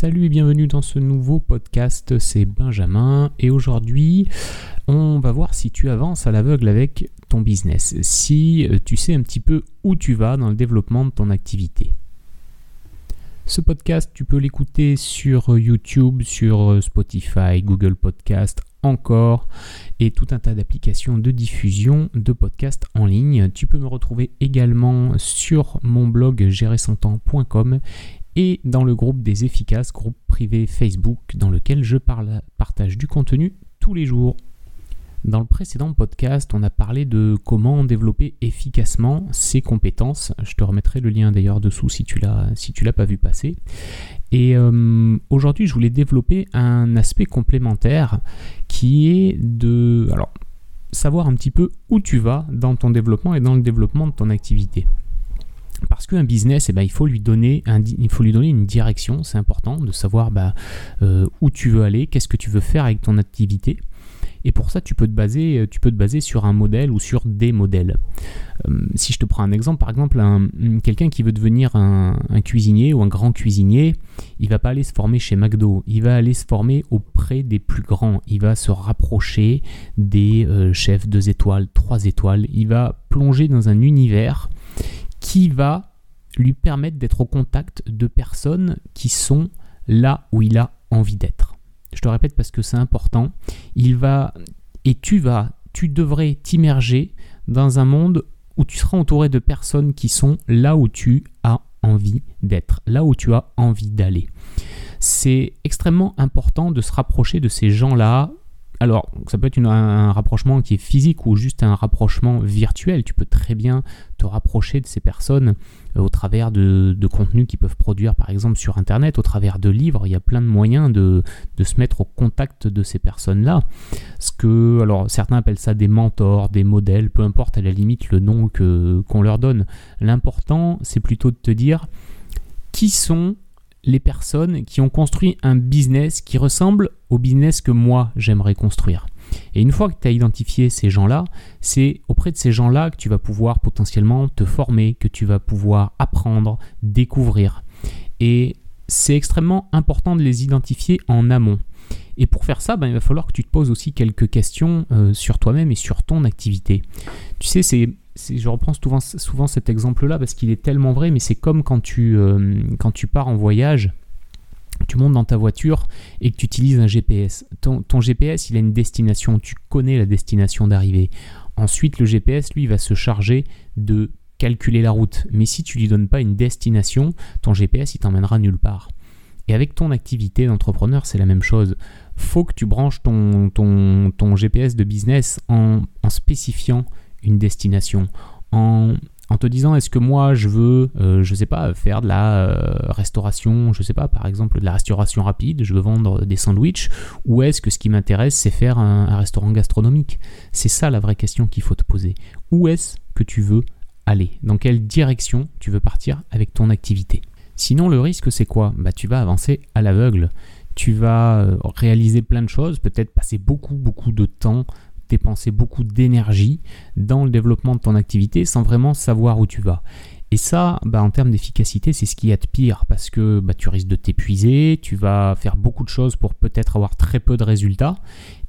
Salut et bienvenue dans ce nouveau podcast, c'est Benjamin et aujourd'hui on va voir si tu avances à l'aveugle avec ton business, si euh, tu sais un petit peu où tu vas dans le développement de ton activité. Ce podcast, tu peux l'écouter sur YouTube, sur Spotify, Google Podcast, encore, et tout un tas d'applications de diffusion de podcasts en ligne. Tu peux me retrouver également sur mon blog gérersontemps.com et dans le groupe des efficaces, groupe privé Facebook dans lequel je partage du contenu tous les jours. Dans le précédent podcast, on a parlé de comment développer efficacement ses compétences. Je te remettrai le lien d'ailleurs dessous si tu l'as l'as pas vu passer. Et euh, aujourd'hui, je voulais développer un aspect complémentaire qui est de savoir un petit peu où tu vas dans ton développement et dans le développement de ton activité. Parce qu'un business, eh ben, il, faut lui donner une direction, c'est important de savoir bah, euh, où tu veux aller, qu'est-ce que tu veux faire avec ton activité. Et pour ça, tu peux te baser, tu peux te baser sur un modèle ou sur des modèles. Euh, si je te prends un exemple, par exemple, quelqu'un qui veut devenir un, cuisinier ou un grand cuisinier, il va pas aller se former chez McDo, il va aller se former auprès des plus grands, il va se rapprocher des euh, chefs 2 étoiles, 3 étoiles, il va plonger dans un univers qui va lui permettre d'être au contact de personnes qui sont là où il a envie d'être. Je te répète parce que c'est important. Il va et tu vas, tu devrais t'immerger dans un monde où tu seras entouré de personnes qui sont là où tu as envie d'être, là où tu as envie d'aller. C'est extrêmement important de se rapprocher de ces gens-là alors, ça peut être un rapprochement qui est physique ou juste un rapprochement virtuel. Tu peux très bien te rapprocher de ces personnes euh, au travers de, contenus qu'ils peuvent produire, par exemple sur Internet, au travers de livres. Il y a plein de moyens de, se mettre au contact de ces personnes-là. Ce que, alors, certains appellent ça des mentors, des modèles, peu importe à la limite le nom qu'on leur donne. L'important, c'est plutôt de te dire qui sont les personnes qui ont construit un business qui ressemble au business que moi j'aimerais construire. Et une fois que tu as identifié ces gens-là, c'est auprès de ces gens-là que tu vas pouvoir potentiellement te former, que tu vas pouvoir apprendre, découvrir. Et c'est extrêmement important de les identifier en amont. Et pour faire ça, ben, il va falloir que tu te poses aussi quelques questions euh, sur toi-même et sur ton activité. Tu sais, c'est je reprends souvent, cet exemple-là parce qu'il est tellement vrai, mais c'est comme quand tu, euh, quand tu pars en voyage, tu montes dans ta voiture et que tu utilises un GPS. Ton, GPS, il a une destination, tu connais la destination d'arrivée. Ensuite, le GPS, lui, va se charger de calculer la route. Mais si tu lui donnes pas une destination, ton GPS, il t'emmènera nulle part. Et avec ton activité d'entrepreneur, c'est la même chose. Faut que tu branches ton, GPS de business en spécifiant une destination, en, te disant est-ce que moi je veux, euh, je sais pas, faire de la euh, restauration, je sais pas, par exemple de la restauration rapide, je veux vendre des sandwichs, ou est-ce que ce qui m'intéresse c'est faire un, restaurant gastronomique? C'est ça la vraie question qu'il faut te poser. Où est-ce que tu veux aller? Dans quelle direction tu veux partir avec ton activité? Sinon le risque c'est quoi? Bah tu vas avancer à l'aveugle. Tu vas euh, réaliser plein de choses, peut-être passer beaucoup beaucoup de temps dépenser beaucoup d'énergie dans le développement de ton activité sans vraiment savoir où tu vas. Et ça, bah, en termes d'efficacité, c'est ce qui y a de pire parce que bah, tu risques de t'épuiser, tu vas faire beaucoup de choses pour peut-être avoir très peu de résultats.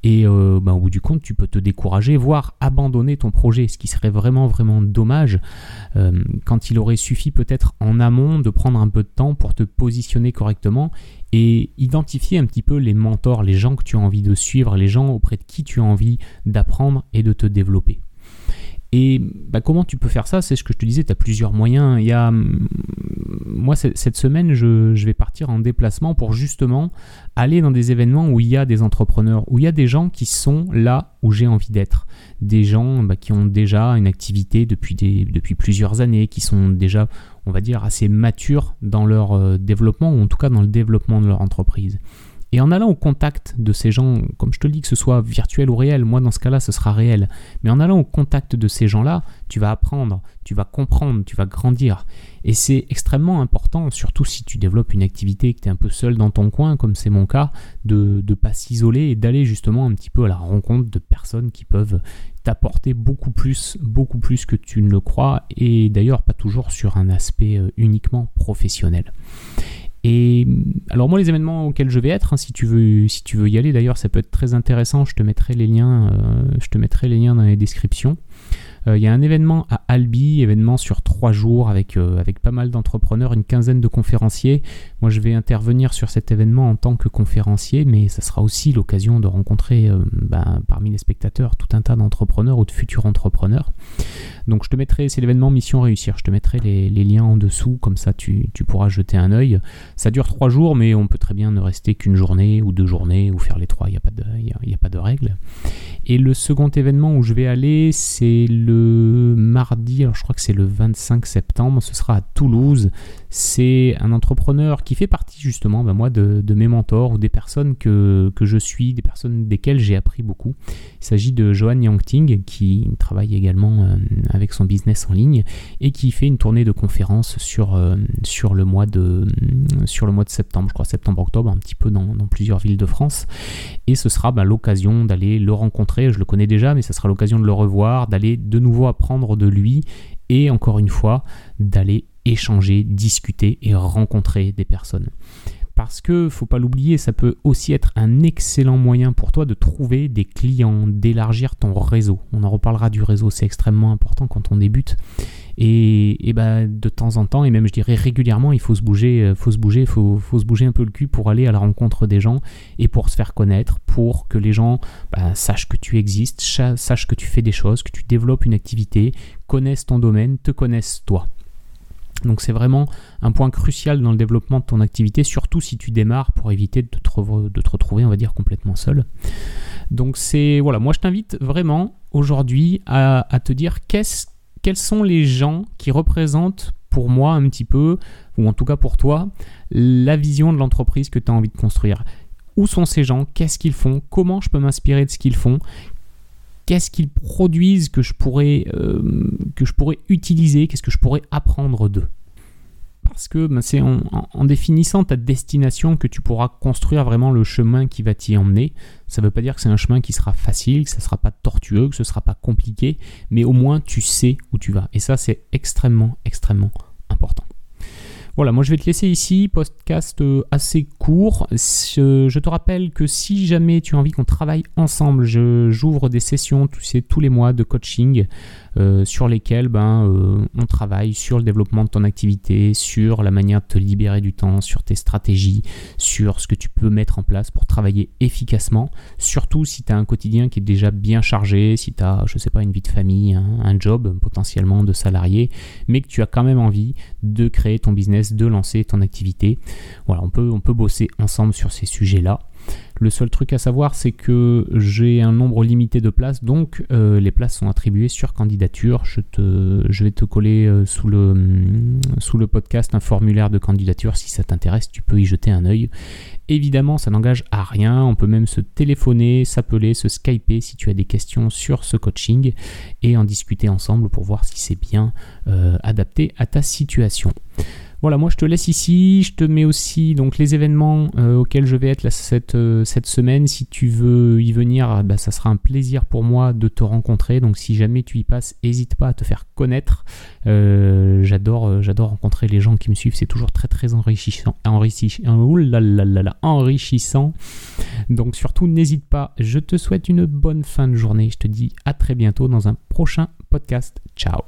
Et euh, bah, au bout du compte, tu peux te décourager, voire abandonner ton projet, ce qui serait vraiment, vraiment dommage euh, quand il aurait suffi peut-être en amont de prendre un peu de temps pour te positionner correctement et identifier un petit peu les mentors, les gens que tu as envie de suivre, les gens auprès de qui tu as envie d'apprendre et de te développer. Et bah, comment tu peux faire ça? C'est ce que je te disais, tu as plusieurs moyens. Il y a, hum, moi, cette semaine, je, vais partir en déplacement pour justement aller dans des événements où il y a des entrepreneurs, où il y a des gens qui sont là où j'ai envie d'être. Des gens bah, qui ont déjà une activité depuis plusieurs années, qui sont déjà, on va dire, assez matures dans leur euh, développement, ou en tout cas dans le développement de leur entreprise. Et en allant au contact de ces gens, comme je te le dis, que ce soit virtuel ou réel, moi dans ce cas-là, ce sera réel. Mais en allant au contact de ces gens-là, tu vas apprendre, tu vas comprendre, tu vas grandir. Et c'est extrêmement important, surtout si tu développes une activité, que tu es un peu seul dans ton coin, comme c'est mon cas, de ne pas s'isoler et d'aller justement un petit peu à la rencontre de personnes qui peuvent t'apporter beaucoup plus, beaucoup plus que tu ne le crois, et d'ailleurs pas toujours sur un aspect euh, uniquement professionnel. Et alors moi les événements auxquels je vais être, hein, si, tu veux, y aller d'ailleurs, ça peut être très intéressant, je te mettrai les liens, je te mettrai les liens dans les descriptions. Euh, il y a un événement à Albi, événement sur trois jours avec, euh, avec pas mal d'entrepreneurs, une quinzaine de conférenciers. Moi, je vais intervenir sur cet événement en tant que conférencier, mais ça sera aussi l'occasion de rencontrer euh, ben, parmi les spectateurs tout un tas d'entrepreneurs ou de futurs entrepreneurs. Donc je te mettrai, c'est l'événement Mission Réussir, je te mettrai les, liens en dessous, comme ça tu, pourras jeter un œil. Ça dure trois jours, mais on peut très bien ne rester qu'une journée ou deux journées ou faire les trois, il n'y a, pas de, a, a pas de règle. Et le second événement où je vais aller, c'est le mardi, alors je crois que c'est le 25 septembre, ce sera à Toulouse. C'est un entrepreneur qui fait partie justement, ben moi, de, mes mentors ou des personnes que, je suis, des personnes desquelles j'ai appris beaucoup. Il s'agit de Johan Yangting, qui travaille également euh, avec son business en ligne et qui fait une tournée de conférences sur, euh, sur, le, mois de, sur le mois de septembre, je crois septembre-octobre, un petit peu dans, plusieurs villes de France. Et ce sera ben, l'occasion d'aller le rencontrer, je le connais déjà, mais ce sera l'occasion de le revoir, d'aller de nouveau apprendre de lui et encore une fois d'aller échanger, discuter et rencontrer des personnes. Parce que, faut pas l'oublier, ça peut aussi être un excellent moyen pour toi de trouver des clients, d'élargir ton réseau. On en reparlera du réseau, c'est extrêmement important quand on débute. Et, et bah, de temps en temps, et même je dirais régulièrement, il faut se bouger, euh, faut se bouger, faut, faut se bouger un peu le cul pour aller à la rencontre des gens et pour se faire connaître, pour que les gens bah, sachent que tu existes, sachent que tu fais des choses, que tu développes une activité, connaissent ton domaine, te connaissent toi. Donc c'est vraiment un point crucial dans le développement de ton activité, surtout si tu démarres pour éviter de te, retrouver, on va dire, complètement seul. Donc c'est voilà, moi je t'invite vraiment aujourd'hui à, te dire quels sont les gens qui représentent pour moi un petit peu, ou en tout cas pour toi, la vision de l'entreprise que tu as envie de construire. Où sont ces gens? Qu'est-ce qu'ils font? Comment je peux m'inspirer de ce qu'ils font? Qu'est-ce qu'ils produisent que je pourrais, euh, que je pourrais utiliser Qu'est-ce que je pourrais apprendre d'eux parce que ben, c'est en, définissant ta destination que tu pourras construire vraiment le chemin qui va t'y emmener. Ça ne veut pas dire que c'est un chemin qui sera facile, que ça ne sera pas tortueux, que ce ne sera pas compliqué, mais au moins tu sais où tu vas. Et ça, c'est extrêmement, extrêmement important. Voilà, moi je vais te laisser ici, podcast euh, assez court. Je te rappelle que si jamais tu as envie qu'on travaille ensemble, j'ouvre des sessions tous les mois de coaching euh, sur lesquels ben, euh, on travaille sur le développement de ton activité, sur la manière de te libérer du temps, sur tes stratégies, sur ce que tu peux mettre en place pour travailler efficacement. Surtout si tu as un quotidien qui est déjà bien chargé, si tu as, je sais pas, une vie de famille, un job potentiellement de salarié, mais que tu as quand même envie de créer ton business, de lancer ton activité. Voilà, on peut, on peut bosser ensemble sur ces sujets-là. Le seul truc à savoir, c'est que j'ai un nombre limité de places, donc euh, les places sont attribuées sur candidature. Je, vais te coller euh, sous, le, mm, sous le podcast un formulaire de candidature. Si ça t'intéresse, tu peux y jeter un œil. Évidemment, ça n'engage à rien. On peut même se téléphoner, s'appeler, se skyper si tu as des questions sur ce coaching et en discuter ensemble pour voir si c'est bien euh, adapté à ta situation. Voilà, moi je te laisse ici. Je te mets aussi donc les événements euh, auxquels je vais être cette, euh, cette semaine. Si tu veux y venir, bah, ça sera un plaisir pour moi de te rencontrer. Donc si jamais tu y passes, n'hésite pas à te faire connaître. Euh, j'adore, rencontrer les gens qui me suivent. C'est toujours très très enrichissant. Enrichissant. enrichissant. Donc surtout n'hésite pas. Je te souhaite une bonne fin de journée. Je te dis à très bientôt dans un prochain podcast. Ciao